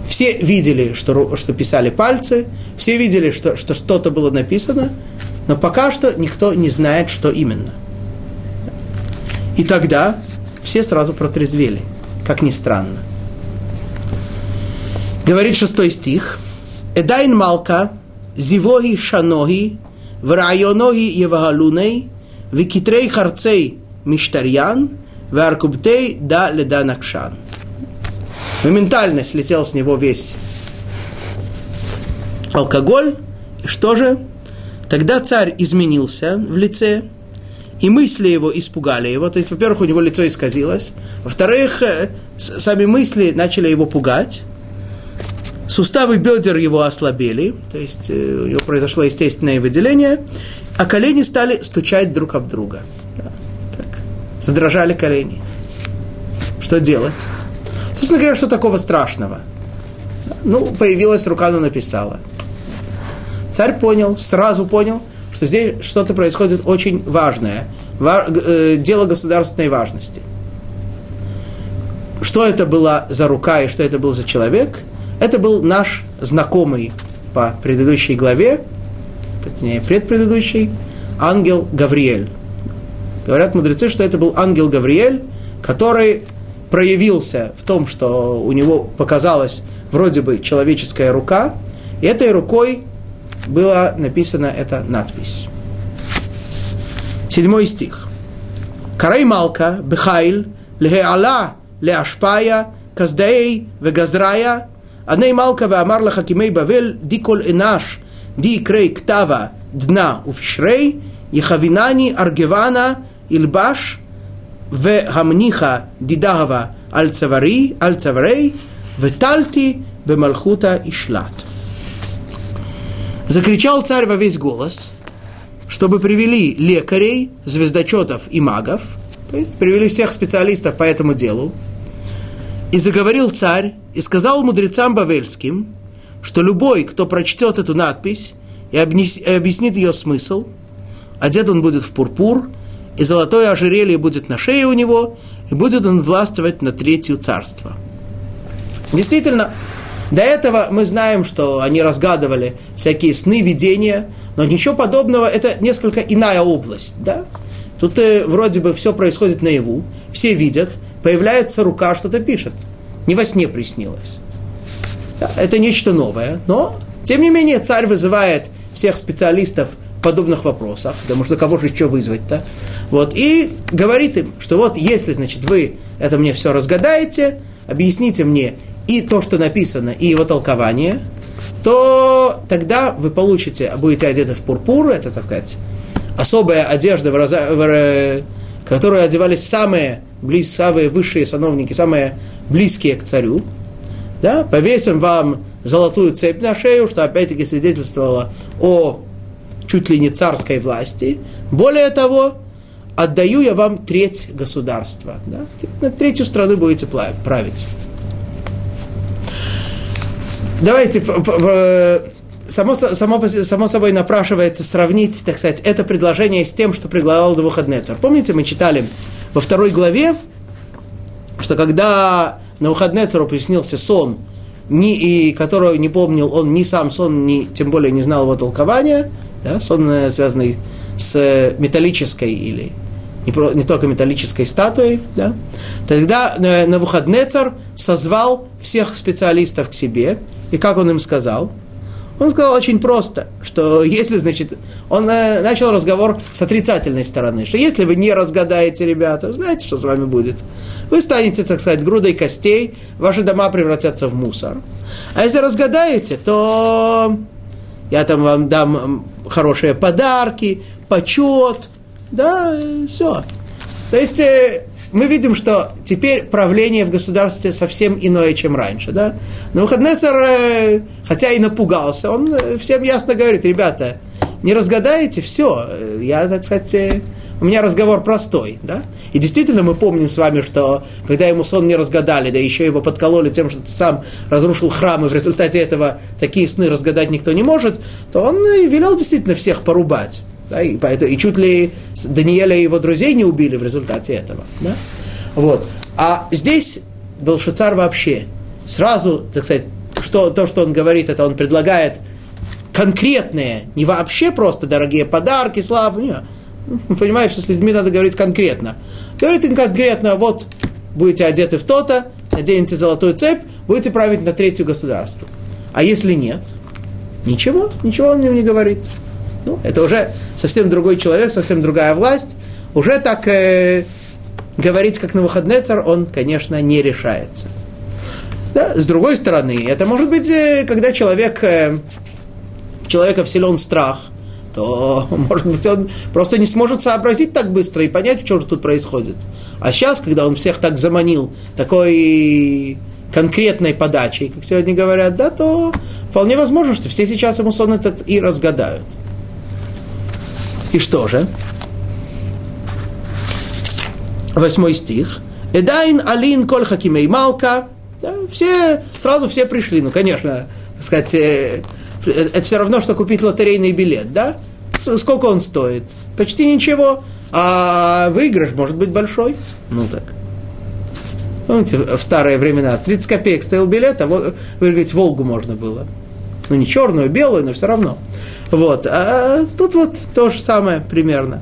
Все видели, что, что писали пальцы, все видели, что, что что-то было написано, но пока что никто не знает, что именно. И тогда все сразу протрезвели, как ни странно. Говорит шестой стих. Эдайн малка, зивоги шаноги, врайоноги евагалуней, викитрей харцей миштарьян, варкубтей да леданакшан. Моментально слетел с него весь алкоголь. И что же? Тогда царь изменился в лице, и мысли его испугали его. То есть, во-первых, у него лицо исказилось. Во-вторых, э, сами мысли начали его пугать. Суставы бедер его ослабели, то есть э, у него произошло естественное выделение, а колени стали стучать друг об друга. Так. Задрожали колени. Что делать? Собственно говоря, что такого страшного? Ну, появилась рука, но написала. Царь понял, сразу понял, что здесь что-то происходит очень важное, э, дело государственной важности. Что это была за рука и что это был за человек? Это был наш знакомый по предыдущей главе, точнее, предпредыдущей, ангел Гавриэль. Говорят мудрецы, что это был ангел Гавриэль, который проявился в том, что у него показалась вроде бы человеческая рука, и этой рукой была написана эта надпись. Седьмой стих. Карай Малка, Бехайль, Лехеала, Леашпая, Каздаэй, Вегазрая, Адней Малка, Веамар Лахакимей Бавель, Дикол Энаш, Ди Крей Ктава, Дна Уфишрей, Ехавинани, Аргевана, Ильбаш, והמניחה דידהבה על צווארי, על צווארי, ותלתי במלכותה ישלט. Закричал царь во весь голос, чтобы привели лекарей, звездочетов и магов, то есть привели всех специалистов по этому делу, и заговорил царь и сказал мудрецам бавельским, что любой, кто прочтет эту надпись и объяснит ее смысл, одет он будет в пурпур, и золотое ожерелье будет на шее у него, и будет он властвовать на третью царство. Действительно, до этого мы знаем, что они разгадывали всякие сны, видения, но ничего подобного, это несколько иная область, да? Тут э, вроде бы все происходит наяву, все видят, появляется рука, что-то пишет. Не во сне приснилось. Да, это нечто новое, но, тем не менее, царь вызывает всех специалистов подобных вопросах, потому что кого же еще вызвать-то? Вот, и говорит им, что вот если, значит, вы это мне все разгадаете, объясните мне, и то, что написано, и его толкование, то тогда вы получите, будете одеты в пурпур, это, так сказать, особая одежда, которую одевались самые, близ, самые высшие сановники, самые близкие к царю. Да? Повесим вам золотую цепь на шею, что опять-таки свидетельствовало о чуть ли не царской власти. Более того, отдаю я вам треть государства. Да? На третью страну будете править давайте, само, само, само собой напрашивается сравнить, так сказать, это предложение с тем, что предлагал Навуходнецер. Помните, мы читали во второй главе, что когда Навуходнецеру приснился сон, ни, и которого не помнил он ни сам сон, ни, тем более не знал его толкования, да, сон, связанный с металлической или не, про, не только металлической статуей, да, тогда э, Навуходнецер созвал всех специалистов к себе и как он им сказал? Он сказал очень просто, что если, значит, он э, начал разговор с отрицательной стороны, что если вы не разгадаете, ребята, знаете, что с вами будет? Вы станете, так сказать, грудой костей, ваши дома превратятся в мусор. А если разгадаете, то я там вам дам хорошие подарки, почет, да, все. То есть э, мы видим, что теперь правление в государстве совсем иное, чем раньше. Да? Но Выходнецер, э, хотя и напугался, он э, всем ясно говорит, ребята, не разгадаете, все, я, так сказать, у меня разговор простой, да? И действительно мы помним с вами, что когда ему сон не разгадали, да еще его подкололи тем, что ты сам разрушил храм, и в результате этого такие сны разгадать никто не может, то он и велел действительно всех порубать. Да, и, поэтому, и чуть ли Даниэля и его друзей не убили в результате этого. Да? Вот. А здесь Белшицар вообще сразу, так сказать, что, то, что он говорит, это он предлагает конкретные, не вообще просто дорогие подарки, славы, нет. Понимаете, что с людьми надо говорить конкретно. Говорит им конкретно, вот будете одеты в то-то, наденете золотую цепь, будете править на третью государство. А если нет, ничего, ничего он им не говорит. Ну, это уже совсем другой человек, совсем другая власть. Уже так э, говорить, как на выходный царь, он, конечно, не решается. Да? С другой стороны, это может быть, э, когда человек, э, человека вселен страх, то, может быть, он просто не сможет сообразить так быстро и понять, что же тут происходит. А сейчас, когда он всех так заманил такой конкретной подачей, как сегодня говорят, да, то вполне возможно, что все сейчас ему сон этот и разгадают. И что же? Восьмой стих. Эдайн алин коль хакимей малка. Да, все, сразу все пришли. Ну, конечно, так сказать, э, это все равно, что купить лотерейный билет, да? Сколько он стоит? Почти ничего. А выигрыш может быть большой. Ну так. Помните, в старые времена 30 копеек стоил билет, а выиграть Волгу можно было. Ну, не черную, белую, но все равно. Вот. А тут вот то же самое примерно.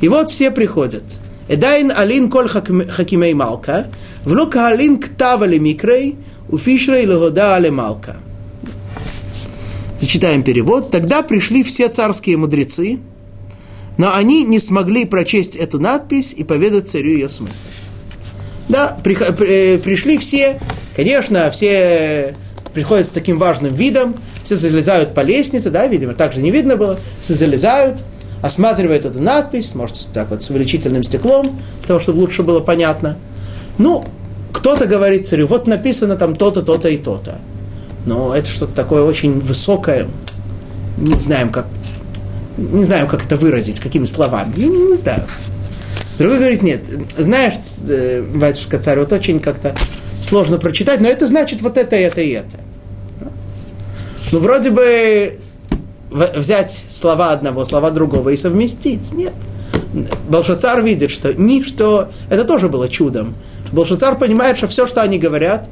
И вот все приходят. Эдайн алин коль хакимей малка, влук алин ктава ли микрей, у фишрей логода але малка. Зачитаем перевод. Тогда пришли все царские мудрецы, но они не смогли прочесть эту надпись и поведать царю ее смысл. Да, при, при, пришли все, конечно, все приходят с таким важным видом, все залезают по лестнице, да, видимо, так же не видно было, все залезают, осматривают эту надпись, может, так вот с увеличительным стеклом, для того, чтобы лучше было понятно. Ну, кто-то говорит царю, вот написано там то-то, то-то и то-то. Но это что-то такое очень высокое, не знаем, как, не знаю, как это выразить, какими словами, не, не знаю. Другой говорит, нет, знаешь, э, батюшка царь, вот очень как-то сложно прочитать, но это значит вот это, это и это. Ну, вроде бы взять слова одного, слова другого и совместить. Нет. Балшацар видит, что ничто, это тоже было чудом. Балшацар понимает, что все, что они говорят,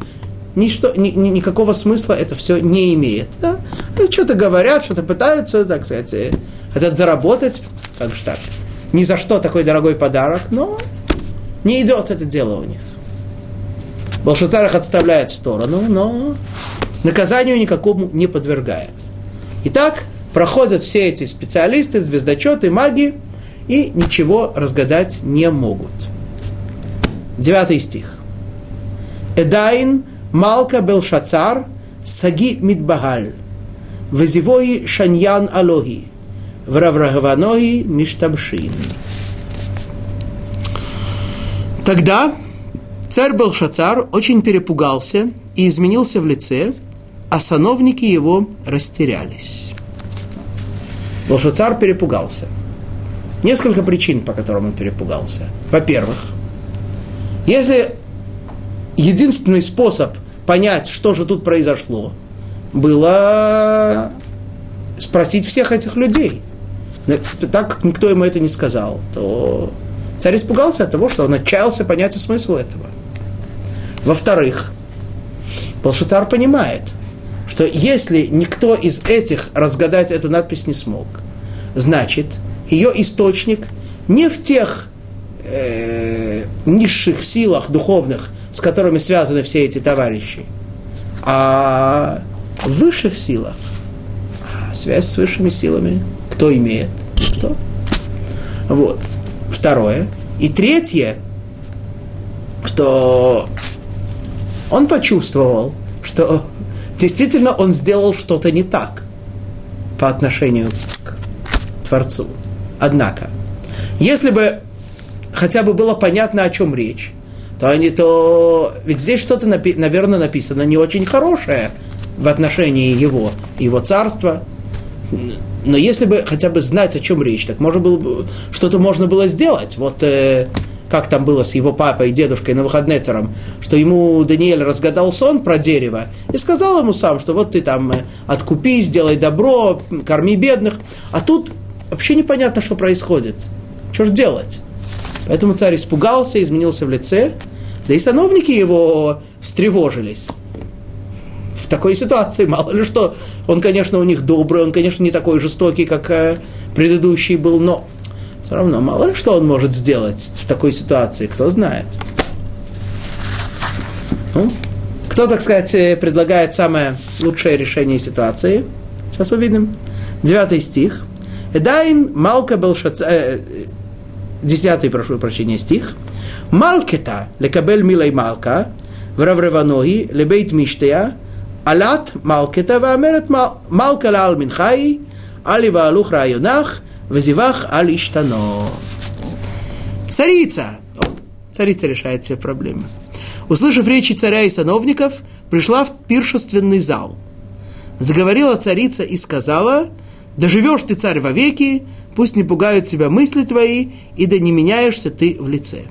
ничто, ни, ни, никакого смысла это все не имеет. Да? И что-то говорят, что-то пытаются, так сказать, э, хотят заработать, как же так, ни за что такой дорогой подарок, но не идет это дело у них. Балшацар их отставляет в сторону, но наказанию никакому не подвергает. Итак, проходят все эти специалисты, звездочеты, маги, и ничего разгадать не могут. Девятый стих. Эдайн Малка Белшацар Саги Мидбагаль Везивои Шаньян Алохи Враврагаваноги Миштабшин. Тогда царь Белшацар очень перепугался и изменился в лице, а сановники его растерялись. Белшацар перепугался. Несколько причин, по которым он перепугался. Во-первых, если единственный способ понять, что же тут произошло, было спросить всех этих людей. Так как никто ему это не сказал, то царь испугался от того, что он отчаялся понять смысл этого. Во-вторых, Белшицар понимает, что если никто из этих разгадать эту надпись не смог, значит, ее источник не в тех э, низших силах духовных, с которыми связаны все эти товарищи, а в высших силах. А связь с высшими силами кто имеет? Кто? Вот. Второе. И третье, что он почувствовал, что действительно он сделал что-то не так по отношению к Творцу. Однако, если бы хотя бы было понятно, о чем речь, то они то... Ведь здесь что-то, напи... наверное, написано не очень хорошее в отношении его, его царства. Но если бы хотя бы знать, о чем речь, так можно было бы, что-то можно было сделать. Вот э, как там было с его папой и дедушкой на выходные что ему Даниэль разгадал сон про дерево и сказал ему сам, что вот ты там э, откупи, сделай добро, корми бедных. А тут вообще непонятно, что происходит. Что же делать? Поэтому царь испугался, изменился в лице, да и сановники его встревожились. В такой ситуации, мало ли что, он, конечно, у них добрый, он, конечно, не такой жестокий, как э, предыдущий был, но все равно, мало ли что он может сделать в такой ситуации, кто знает. Ну, кто, так сказать, э, предлагает самое лучшее решение ситуации? Сейчас увидим. Девятый стих. Эдайн Малка Белшацар... Э, 10, прошу прощения, стих. Малкета лекабель милай малка, вравреваноги, лебейт миштея, алат малкета ваамерет малка лал минхай, али ваалух районах, вазивах аль иштано. Царица! Царица решает все проблемы. Услышав речи царя и сановников, пришла в пиршественный зал. Заговорила царица и сказала, «Доживешь ты, царь, вовеки, пусть не пугают тебя мысли твои, и да не меняешься ты в лице».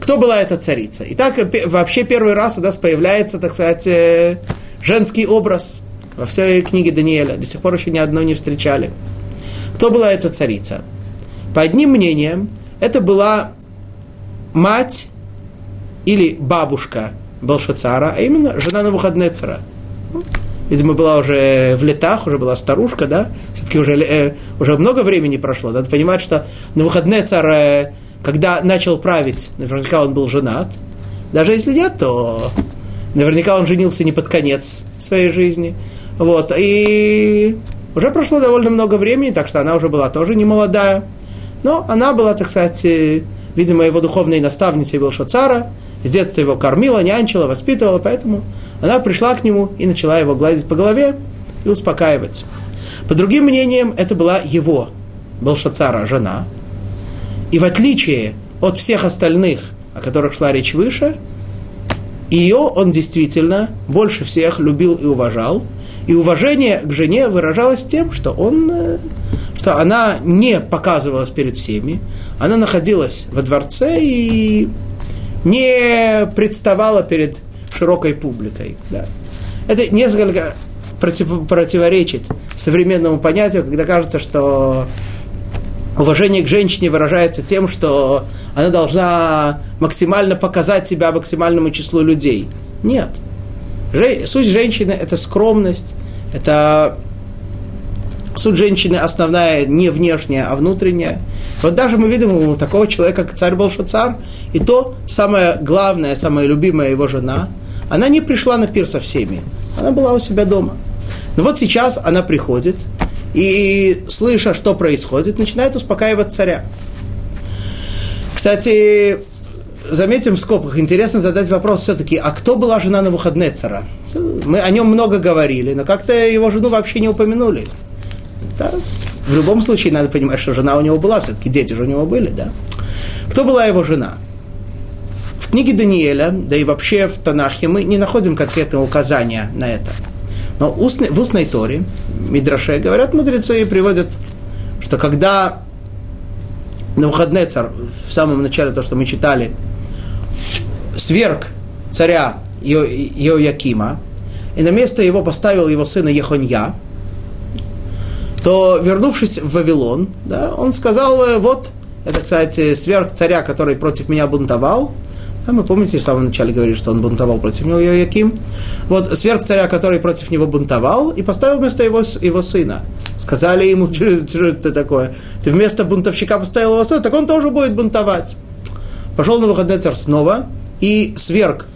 Кто была эта царица? Итак, вообще первый раз у нас появляется, так сказать, э, женский образ во всей книге Даниэля. До сих пор еще ни одной не встречали. Кто была эта царица? По одним мнениям, это была мать или бабушка Белшацара, а именно жена Навуходнецера. Видимо, была уже в летах, уже была старушка, да? Все-таки уже, э, уже много времени прошло. Надо понимать, что Навуходнецар э, когда начал править, наверняка он был женат. Даже если нет, то наверняка он женился не под конец своей жизни. Вот, и уже прошло довольно много времени, так что она уже была тоже не молодая. Но она была, так сказать, видимо, его духовной наставницей был Шацара. С детства его кормила, нянчила, воспитывала, поэтому она пришла к нему и начала его гладить по голове и успокаивать. По другим мнениям, это была его, Белшацара, жена – и в отличие от всех остальных, о которых шла речь выше, ее он действительно больше всех любил и уважал. И уважение к жене выражалось тем, что он, э, что она не показывалась перед всеми, она находилась во дворце и не представала перед широкой публикой. Да. Это несколько против, противоречит современному понятию, когда кажется, что уважение к женщине выражается тем, что она должна максимально показать себя максимальному числу людей. Нет. Суть женщины – это скромность, это суть женщины основная не внешняя, а внутренняя. Вот даже мы видим у такого человека, как царь Болшацар, и то самое главное, самая любимая его жена, она не пришла на пир со всеми, она была у себя дома. Но вот сейчас она приходит – и, слыша, что происходит, начинает успокаивать царя. Кстати, заметим в скобках, интересно задать вопрос все-таки, а кто была жена на выходные цара? Мы о нем много говорили, но как-то его жену вообще не упомянули. Да? В любом случае надо понимать, что жена у него была, все-таки дети же у него были, да? Кто была его жена? Книге Даниэля, да и вообще в Танахе мы не находим конкретного указания на это. Но в устной Торе, Мидраше, говорят мудрецы и приводят, что когда на выходные царь, в самом начале то, что мы читали, сверг царя Иоякима, и на место его поставил его сына Ехонья, то, вернувшись в Вавилон, да, он сказал, вот, это, кстати, сверх царя, который против меня бунтовал, а мы помните, в самом начале говорили, что он бунтовал против него Яким. Вот сверх царя, который против него бунтовал, и поставил вместо его, его сына. Сказали ему, <laughs> что, это такое? Ты вместо бунтовщика поставил его сына, так он тоже будет бунтовать. Пошел на выходный царь снова и сверг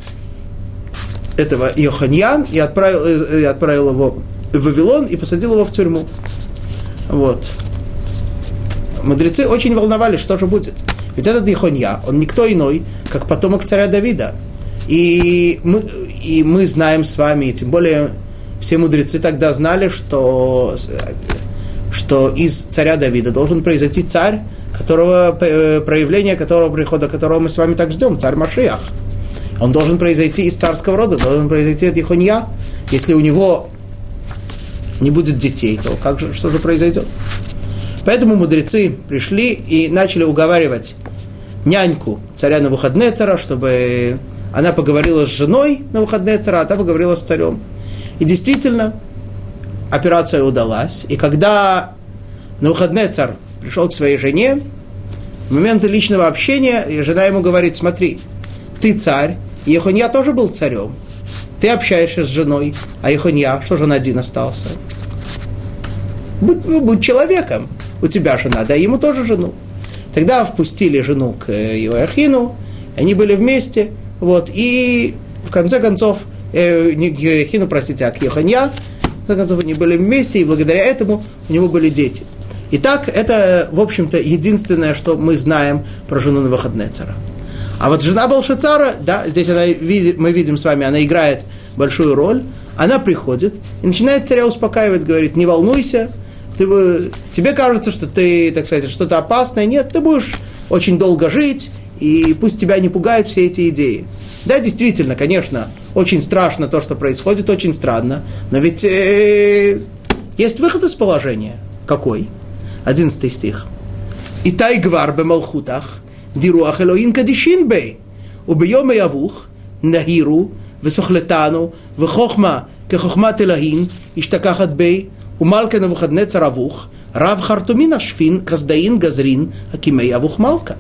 этого Йоханья и отправил, э, и отправил его в Вавилон и посадил его в тюрьму. Вот. Мудрецы очень волновались, что же будет. Ведь этот Ихонья, он никто иной, как потомок царя Давида. И мы, и мы знаем с вами, и тем более все мудрецы тогда знали, что, что из царя Давида должен произойти царь, которого, э, проявление которого, прихода которого мы с вами так ждем, царь Машиах. Он должен произойти из царского рода, должен произойти от Ихонья. Если у него не будет детей, то как же, что же произойдет? Поэтому мудрецы пришли и начали уговаривать няньку царя на выходные цара, чтобы она поговорила с женой на выходные цара, а та поговорила с царем. И действительно, операция удалась. И когда на выходные царь пришел к своей жене, в момент личного общения жена ему говорит, смотри, ты царь, Ехонья тоже был царем. ты общаешься с женой, а Ихонья, что же он один остался? Будь, будь человеком, у тебя жена, да ему тоже жену. Тогда впустили жену к Иоахину, они были вместе, вот, и в конце концов, э, не к Иоахину, простите, а к Йоханья, в конце концов, они были вместе, и благодаря этому у него были дети. Итак, это, в общем-то, единственное, что мы знаем про жену Навуходнецера. А вот жена Балшацара, да, здесь она, мы видим с вами, она играет большую роль. Она приходит и начинает царя успокаивать, говорит, не волнуйся, ты тебе кажется, что ты, так сказать, что-то опасное. Нет, ты будешь очень долго жить, и пусть тебя не пугают все эти идеи. Да, действительно, конечно, очень страшно то, что происходит, очень странно. Но ведь э, есть выход из положения. Какой? 11 стих. Итай гвар бе малхутах, дируах элоин кадишин бей, убьем явух, нахиру, высохлетану, вехохма, кехохма телахин, иштакахат бей, ומלכה נבוכדנצר אבוך, רב חרטומין השפין, כסדאין גזרין, הקימי אבוך מלכה.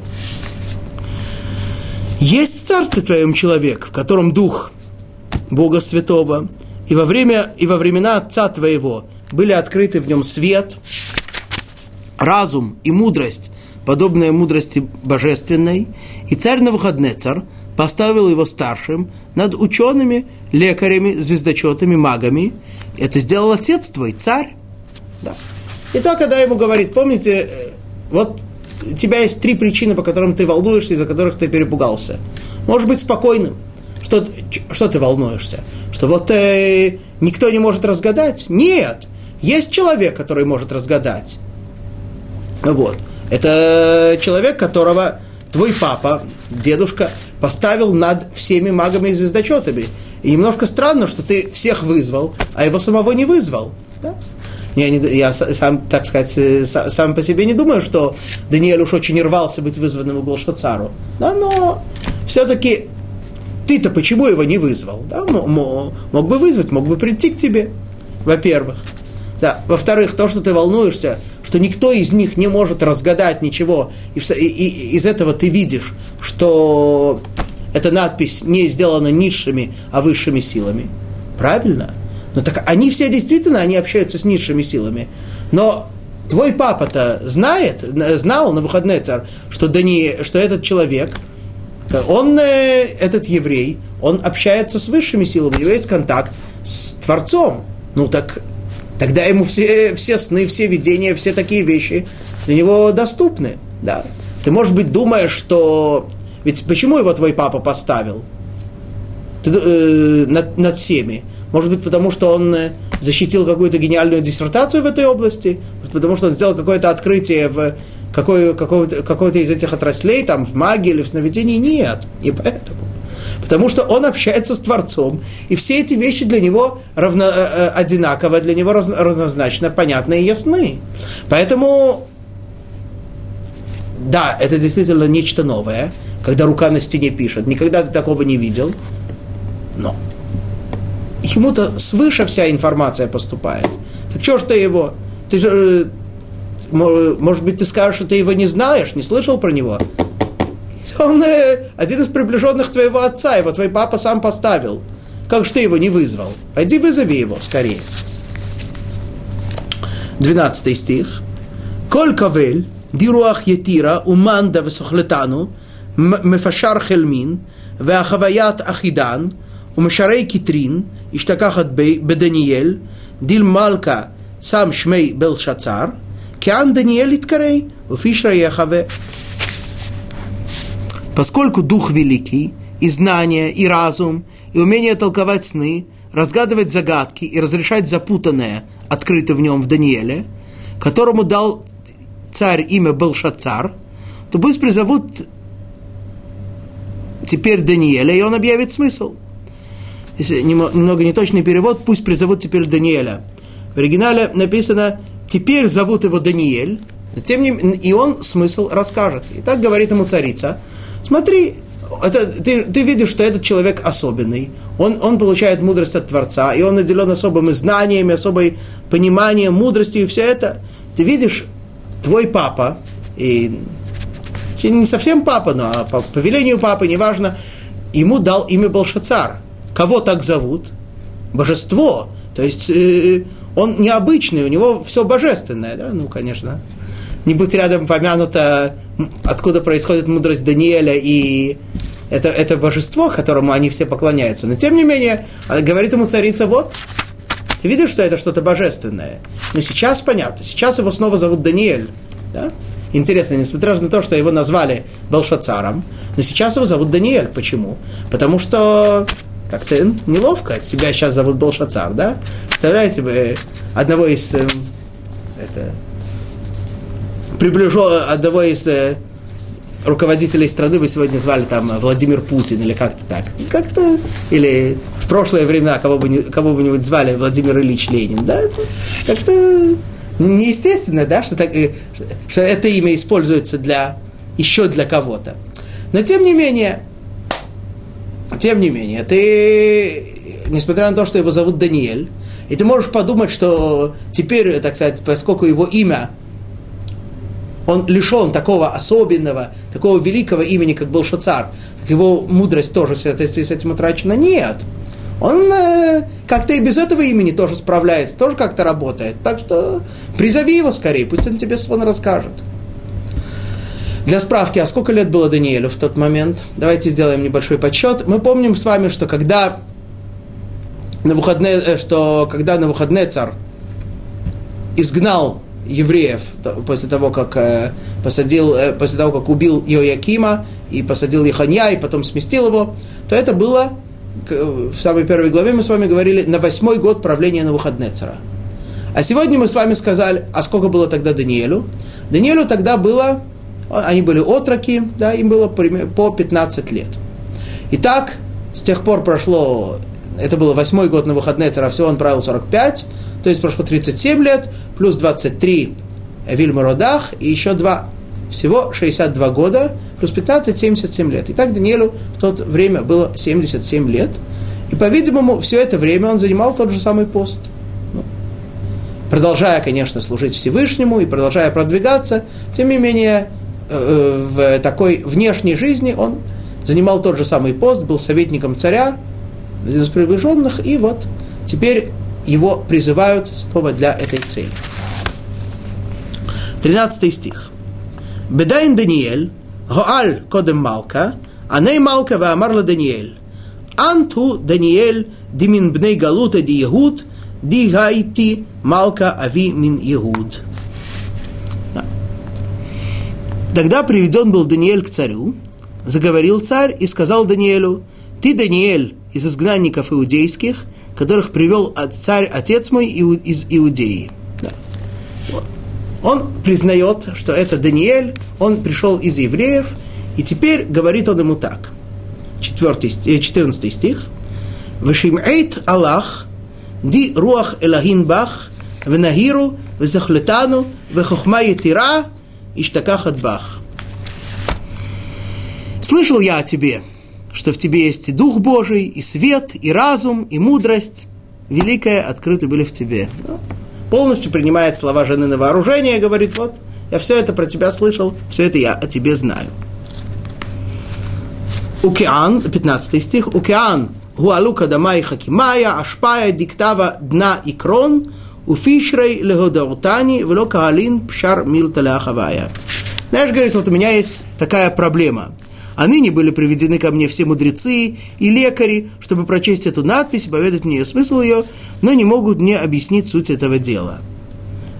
Есть в царстве твоем человек, в котором дух Бога Святого, и во, время, и во времена Отца твоего были открыты в нем свет, разум и мудрость, подобная мудрости божественной, и царь Навуходнецар – поставил его старшим над учеными, лекарями, звездочетами, магами. Это сделал отец твой, царь. Да. И то, когда ему говорит, помните, э, вот у тебя есть три причины, по которым ты волнуешься, из-за которых ты перепугался. Можешь быть спокойным. Что, что ты волнуешься? Что вот э, никто не может разгадать? Нет. Есть человек, который может разгадать. Вот. Это человек, которого твой папа, дедушка, поставил над всеми магами и звездочетами. И немножко странно, что ты всех вызвал, а его самого не вызвал. Да? Я, не, я сам, так сказать, э, сам по себе не думаю, что Даниэль уж очень рвался быть вызванным у Голшацару. Да, но все-таки ты-то почему его не вызвал? Да? Мог, бы вызвать, мог бы прийти к тебе, во-первых. Да. Во-вторых, то, что ты волнуешься, что никто из них не может разгадать ничего, и, и, и из этого ты видишь, что эта надпись не сделана низшими, а высшими силами. Правильно? Но так они все действительно, они общаются с низшими силами. Но твой папа-то знает, знал на выходный царь, что, Дани, что этот человек, он, э, этот еврей, он общается с высшими силами, у него есть контакт с Творцом. Ну так Тогда ему все, все сны, все видения, все такие вещи для него доступны. Да. Ты, может быть, думаешь, что... Ведь почему его твой папа поставил Ты, э, над, над всеми? Может быть, потому что он э, защитил какую-то гениальную диссертацию в этой области? Потому что он сделал какое-то открытие в какой, какой-то, какой-то из этих отраслей, там, в магии или в сновидении? Нет, не поэтому. Потому что он общается с Творцом, и все эти вещи для него равно, э, э одинаково, для него равнозначно понятны и ясны. Поэтому, да, это действительно нечто новое, когда рука на стене пишет. Никогда ты такого не видел. Но ему-то свыше вся информация поступает. Так что ж ты его? Ты же, э, может быть, ты скажешь, что ты его не знаешь, не слышал про него? Он э, один из приближенных твоего отца, его твой папа сам поставил. Как же ты его не вызвал? Пойди вызови его скорее. 12 стих. Коль кавель, дируах етира, уманда весохлетану, מפשר חלמין, והחוויית אחידן, ומשרי קטרין, השתכחת בדניאל, דיל מלכה שם שמי בלשצר, כאן דניאל יתקרא, ופישרה יחווה. Поскольку Дух Великий, и знание, и разум, и умение толковать сны, разгадывать загадки и разрешать запутанное, открыто в нем в Данииле, которому дал царь имя Белшацар, то пусть призовут теперь Даниэля, и он объявит смысл. Если немного неточный перевод, пусть призовут теперь Даниэля. В оригинале написано «теперь зовут его Даниэль», тем не и он смысл расскажет. И так говорит ему царица – Смотри, это, ты, ты видишь, что этот человек особенный, он, он получает мудрость от Творца, и он наделен особыми знаниями, особой пониманием, мудростью, и все это. Ты видишь, твой папа, и не совсем папа, но по, по велению папы, неважно, ему дал имя Балшацар. кого так зовут? Божество. То есть э, он необычный, у него все божественное, да? Ну, конечно. Не будь рядом помянуто, откуда происходит мудрость Даниэля и это, это божество, которому они все поклоняются. Но тем не менее, говорит ему царица, вот, ты видишь, что это что-то божественное. Но сейчас понятно, сейчас его снова зовут Даниэль. Да? Интересно, несмотря на то, что его назвали Белшацаром, но сейчас его зовут Даниэль. Почему? Потому что как-то неловко. Себя сейчас зовут Белшацар, да? Представляете, вы одного из э, это, приближен, одного из э, руководителей страны вы сегодня звали там Владимир Путин или как-то так. Как-то, или в прошлые времена кого бы, кого бы нибудь звали Владимир Ильич Ленин, да, как-то неестественно, да, что, так, э, что это имя используется для, еще для кого-то. Но тем не менее, тем не менее, ты, несмотря на то, что его зовут Даниэль, и ты можешь подумать, что теперь, так сказать, поскольку его имя он лишен такого особенного, такого великого имени, как был Шацар, так его мудрость тоже с, этим утрачена. Нет. Он э, как-то и без этого имени тоже справляется, тоже как-то работает. Так что призови его скорее, пусть он тебе сон расскажет. Для справки, а сколько лет было Даниэлю в тот момент? Давайте сделаем небольшой подсчет. Мы помним с вами, что когда на выходные, э, что когда на выходные царь изгнал евреев после того, как э, посадил, э, после того, как убил Иоякима и посадил Еханья, и потом сместил его, то это было, в самой первой главе мы с вами говорили, на восьмой год правления Навуходнецера. А сегодня мы с вами сказали, а сколько было тогда Даниэлю? Даниэлю тогда было, они были отроки, да, им было по 15 лет. Итак, с тех пор прошло, это было восьмой год на выходные цара, всего он правил 45, то есть прошло 37 лет, плюс 23 Вильмародах и еще 2. Всего 62 года, плюс 15, 77 лет. И так Даниэлю в то время было 77 лет. И, по-видимому, все это время он занимал тот же самый пост. Ну, продолжая, конечно, служить Всевышнему и продолжая продвигаться, тем не менее, э, э, в такой внешней жизни он занимал тот же самый пост, был советником царя, один из приближенных, и вот теперь его призывают снова для этой цели. 13 стих. Бедайн Даниэль, Гоаль Кодем Малка, Аней Малка Ваамарла Даниэль. Анту Даниэль Димин Бней Галута Ди Егуд, Ди Гайти Малка Ави Мин Егуд. Тогда приведен был Даниэль к царю, заговорил царь и сказал Даниэлю, «Ты, Даниэль, из изгнанников иудейских, которых привел царь, отец мой из Иудеи. Да. Он признает, что это Даниэль, он пришел из евреев, и теперь говорит он ему так. 4, 14 э, стих. Вешимэйт Аллах, ди руах элахин бах, венахиру, везахлетану, вехохма етира, иштакахат бах. Слышал я о тебе, что в тебе есть и Дух Божий, и свет, и разум, и мудрость. Великое открыты были в тебе. Ну, полностью принимает слова жены на вооружение говорит, вот, я все это про тебя слышал, все это я о тебе знаю. Укеан, 15 стих, Укеан, гуалука дамай хакимая, ашпая диктава дна и крон, уфишрей легодарутани, вело каалин пшар милта ляхавая. Знаешь, говорит, вот у меня есть такая проблема – а ныне были приведены ко мне все мудрецы и лекари, чтобы прочесть эту надпись и поведать мне смысл ее, но не могут мне объяснить суть этого дела.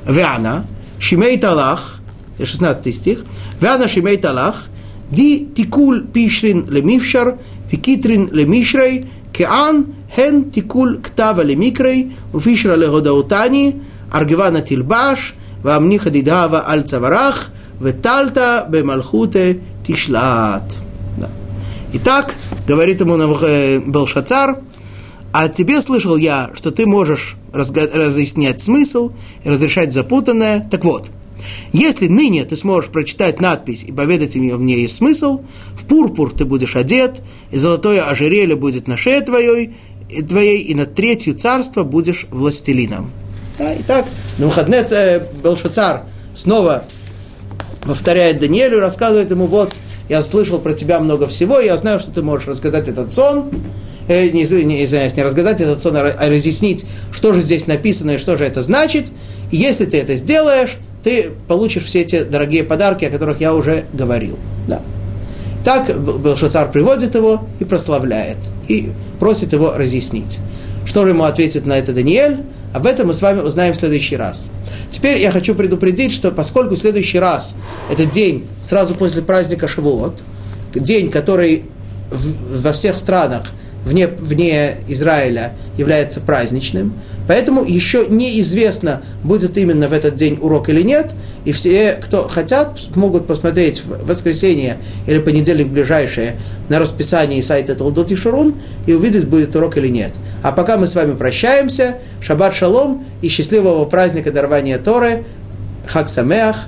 Вяна, Шимей Талах, 16 стих, Вяна Шимей Талах, Ди Тикул Пишрин Лемившар, Викитрин Лемишрей, Кеан, Хен Тикул Ктава Лемикрей, Уфишра Легодаутани, Аргивана Тильбаш, Дидава Аль Цаварах, Ветальта Бемалхуте Тишлат. Итак, говорит ему э, Белшацар, а тебе слышал я, что ты можешь разъяснять смысл разрешать запутанное. Так вот, если ныне ты сможешь прочитать надпись и поведать мне, мне есть смысл, в пурпур ты будешь одет, и золотое ожерелье будет на шее твоей, и твоей, и над третью царство будешь властелином. Да, итак, на выходные э, Белшацар снова повторяет Даниэлю, рассказывает ему, вот, я слышал про тебя много всего, я знаю, что ты можешь рассказать этот сон. э, не, не, извиняюсь, не разгадать этот сон, а разъяснить, что же здесь написано и что же это значит. И если ты это сделаешь, ты получишь все эти дорогие подарки, о которых я уже говорил. Да. Так Белшацар приводит его и прославляет, и просит его разъяснить. Что же ему ответит на это Даниэль? Об этом мы с вами узнаем в следующий раз. Теперь я хочу предупредить, что поскольку следующий раз этот день сразу после праздника Шавуот, день, который в, во всех странах вне, вне Израиля является праздничным, поэтому еще неизвестно, будет именно в этот день урок или нет, и все, кто хотят, могут посмотреть в воскресенье или понедельник ближайшее на расписании сайта Талдот и Шурун и увидеть, будет урок или нет. А пока мы с вами прощаемся, шаббат шалом и счастливого праздника дарования Торы, Хак Самеах,